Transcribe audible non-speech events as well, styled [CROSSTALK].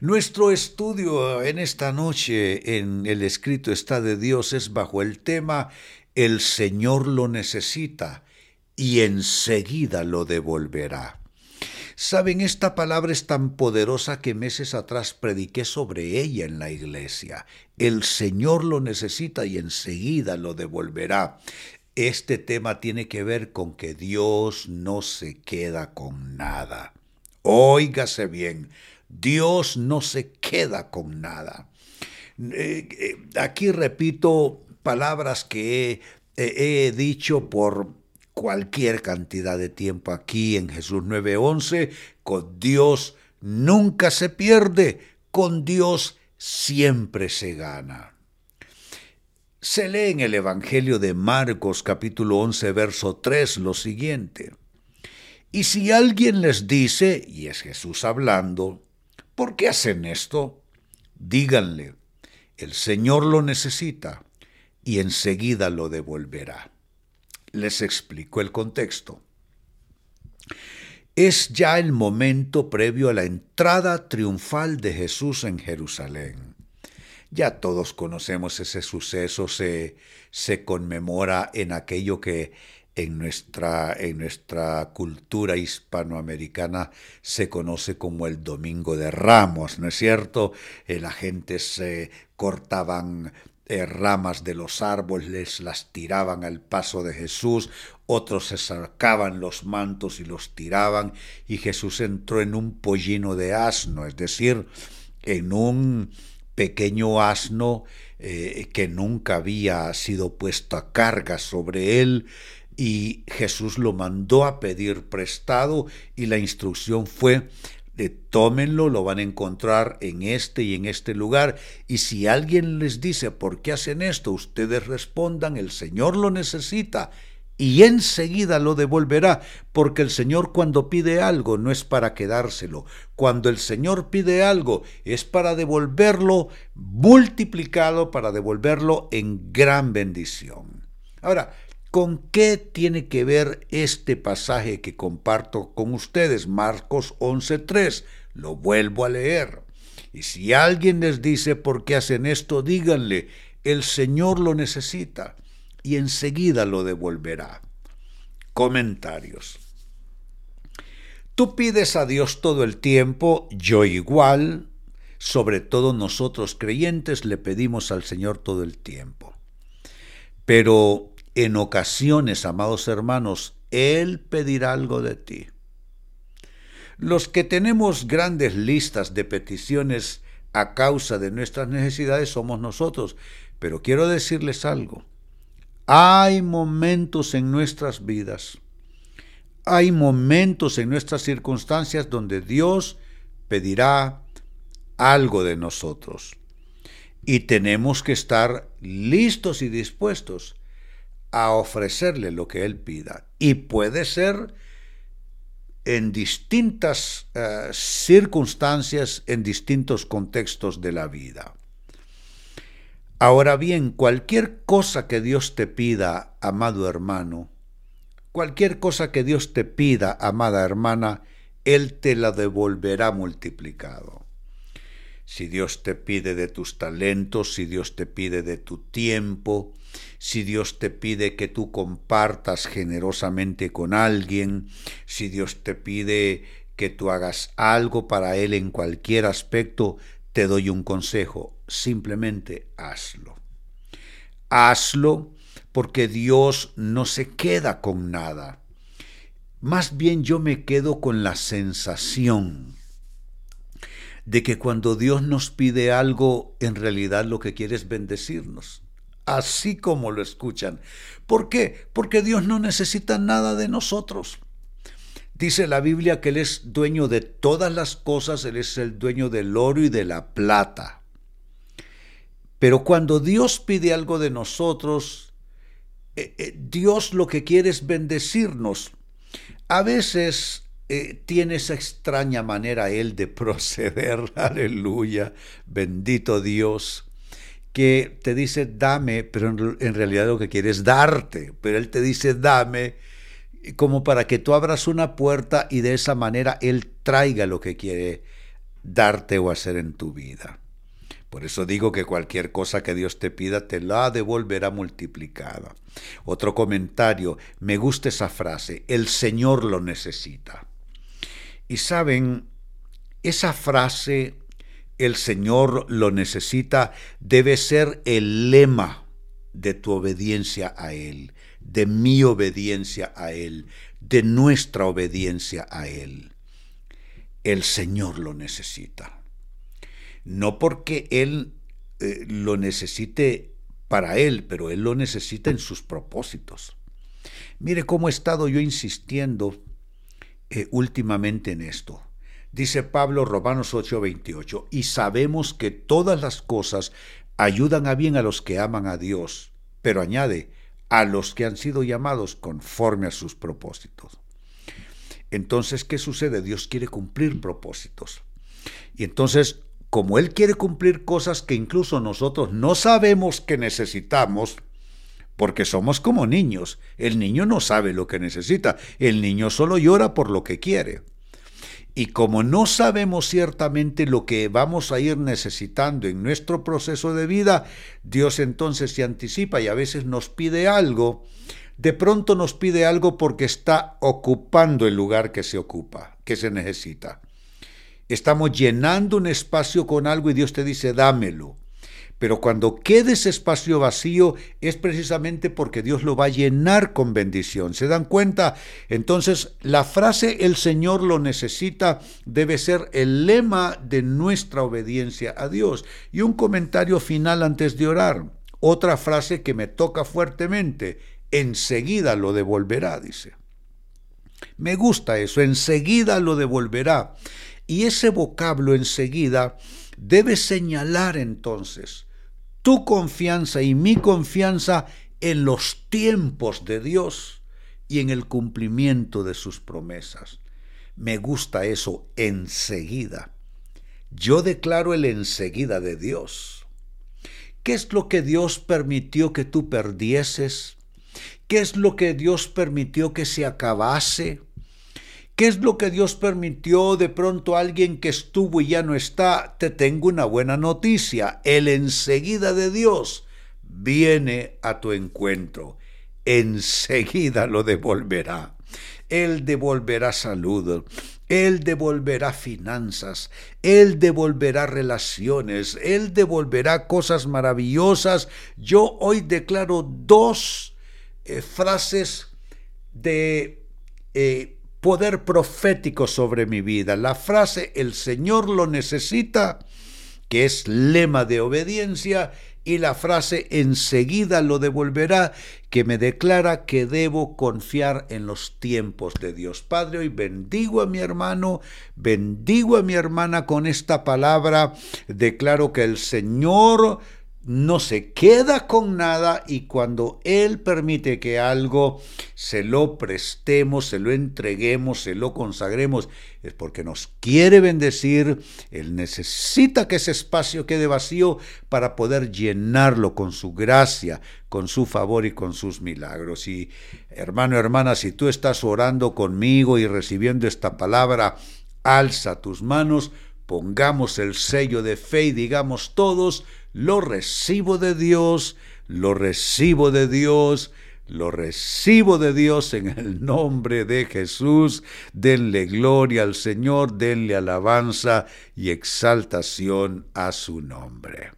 Nuestro estudio en esta noche en el escrito está de Dios es bajo el tema El Señor lo necesita y enseguida lo devolverá. Saben, esta palabra es tan poderosa que meses atrás prediqué sobre ella en la iglesia. El Señor lo necesita y enseguida lo devolverá. Este tema tiene que ver con que Dios no se queda con nada. Óigase bien, Dios no se queda con nada. Eh, eh, aquí repito palabras que he, he dicho por cualquier cantidad de tiempo aquí en Jesús 9:11, con Dios nunca se pierde, con Dios siempre se gana. Se lee en el Evangelio de Marcos capítulo 11 verso 3 lo siguiente. Y si alguien les dice, y es Jesús hablando, ¿Por qué hacen esto? Díganle, el Señor lo necesita y enseguida lo devolverá. Les explico el contexto. Es ya el momento previo a la entrada triunfal de Jesús en Jerusalén. Ya todos conocemos ese suceso, se, se conmemora en aquello que en nuestra, en nuestra cultura hispanoamericana se conoce como el Domingo de Ramos, ¿no es cierto? Eh, la gente se cortaban eh, ramas de los árboles, las tiraban al paso de Jesús, otros se sacaban los mantos y los tiraban, y Jesús entró en un pollino de asno, es decir, en un pequeño asno eh, que nunca había sido puesto a carga sobre él, y Jesús lo mandó a pedir prestado y la instrucción fue de tómenlo, lo van a encontrar en este y en este lugar. Y si alguien les dice, ¿por qué hacen esto? Ustedes respondan, el Señor lo necesita y enseguida lo devolverá, porque el Señor cuando pide algo no es para quedárselo, cuando el Señor pide algo es para devolverlo multiplicado, para devolverlo en gran bendición. Ahora, ¿Con qué tiene que ver este pasaje que comparto con ustedes? Marcos 11.3. Lo vuelvo a leer. Y si alguien les dice por qué hacen esto, díganle, el Señor lo necesita y enseguida lo devolverá. Comentarios. Tú pides a Dios todo el tiempo, yo igual, sobre todo nosotros creyentes le pedimos al Señor todo el tiempo. Pero en ocasiones, amados hermanos, Él pedirá algo de ti. Los que tenemos grandes listas de peticiones a causa de nuestras necesidades somos nosotros, pero quiero decirles algo. Hay momentos en nuestras vidas, hay momentos en nuestras circunstancias donde Dios pedirá algo de nosotros. Y tenemos que estar listos y dispuestos a ofrecerle lo que él pida. Y puede ser en distintas eh, circunstancias, en distintos contextos de la vida. Ahora bien, cualquier cosa que Dios te pida, amado hermano, cualquier cosa que Dios te pida, amada hermana, Él te la devolverá multiplicado. Si Dios te pide de tus talentos, si Dios te pide de tu tiempo, si Dios te pide que tú compartas generosamente con alguien, si Dios te pide que tú hagas algo para Él en cualquier aspecto, te doy un consejo, simplemente hazlo. Hazlo porque Dios no se queda con nada. Más bien yo me quedo con la sensación de que cuando Dios nos pide algo, en realidad lo que quiere es bendecirnos así como lo escuchan. ¿Por qué? Porque Dios no necesita nada de nosotros. Dice la Biblia que Él es dueño de todas las cosas, Él es el dueño del oro y de la plata. Pero cuando Dios pide algo de nosotros, eh, eh, Dios lo que quiere es bendecirnos. A veces eh, tiene esa extraña manera Él de [LAUGHS] proceder, aleluya, bendito Dios que te dice dame, pero en, realidad lo que quiere es darte, pero Él te dice dame como para que tú abras una puerta y de esa manera Él traiga lo que quiere darte o hacer en tu vida. Por eso digo que cualquier cosa que Dios te pida te la devolverá multiplicada. Otro comentario, me gusta esa frase, el Señor lo necesita. Y saben, esa frase, el Señor lo necesita, debe ser el lema de tu obediencia a Él, de mi obediencia a Él, de nuestra obediencia a Él. El Señor lo necesita. No porque Él eh, lo necesite para Él, pero Él lo necesita en sus propósitos. Mire cómo he estado yo insistiendo eh, últimamente en esto. Dice Pablo Romanos 8:28, y sabemos que todas las cosas ayudan a bien a los que aman a Dios, pero añade, a los que han sido llamados conforme a sus propósitos. Entonces, ¿qué sucede? Dios quiere cumplir propósitos. Y entonces, como Él quiere cumplir cosas que incluso nosotros no sabemos que necesitamos, porque somos como niños, el niño no sabe lo que necesita, el niño solo llora por lo que quiere. Y como no sabemos ciertamente lo que vamos a ir necesitando en nuestro proceso de vida, Dios entonces se anticipa y a veces nos pide algo. De pronto nos pide algo porque está ocupando el lugar que se ocupa, que se necesita. Estamos llenando un espacio con algo y Dios te dice, dámelo. Pero cuando quede ese espacio vacío es precisamente porque Dios lo va a llenar con bendición. ¿Se dan cuenta? Entonces, la frase el Señor lo necesita debe ser el lema de nuestra obediencia a Dios. Y un comentario final antes de orar. Otra frase que me toca fuertemente. Enseguida lo devolverá, dice. Me gusta eso, enseguida lo devolverá. Y ese vocablo enseguida debe señalar entonces tu confianza y mi confianza en los tiempos de Dios y en el cumplimiento de sus promesas. Me gusta eso enseguida. Yo declaro el enseguida de Dios. ¿Qué es lo que Dios permitió que tú perdieses? ¿Qué es lo que Dios permitió que se acabase? ¿Qué es lo que Dios permitió de pronto a alguien que estuvo y ya no está? Te tengo una buena noticia. El enseguida de Dios viene a tu encuentro. Enseguida lo devolverá. Él devolverá salud. Él devolverá finanzas, Él devolverá relaciones, Él devolverá cosas maravillosas. Yo hoy declaro dos eh, frases de eh, poder profético sobre mi vida. La frase el Señor lo necesita, que es lema de obediencia, y la frase enseguida lo devolverá, que me declara que debo confiar en los tiempos de Dios. Padre, hoy bendigo a mi hermano, bendigo a mi hermana con esta palabra, declaro que el Señor no se queda con nada y cuando Él permite que algo se lo prestemos, se lo entreguemos, se lo consagremos, es porque nos quiere bendecir, Él necesita que ese espacio quede vacío para poder llenarlo con su gracia, con su favor y con sus milagros. Y hermano, hermana, si tú estás orando conmigo y recibiendo esta palabra, alza tus manos, pongamos el sello de fe y digamos todos, lo recibo de Dios, lo recibo de Dios, lo recibo de Dios en el nombre de Jesús. Denle gloria al Señor, denle alabanza y exaltación a su nombre.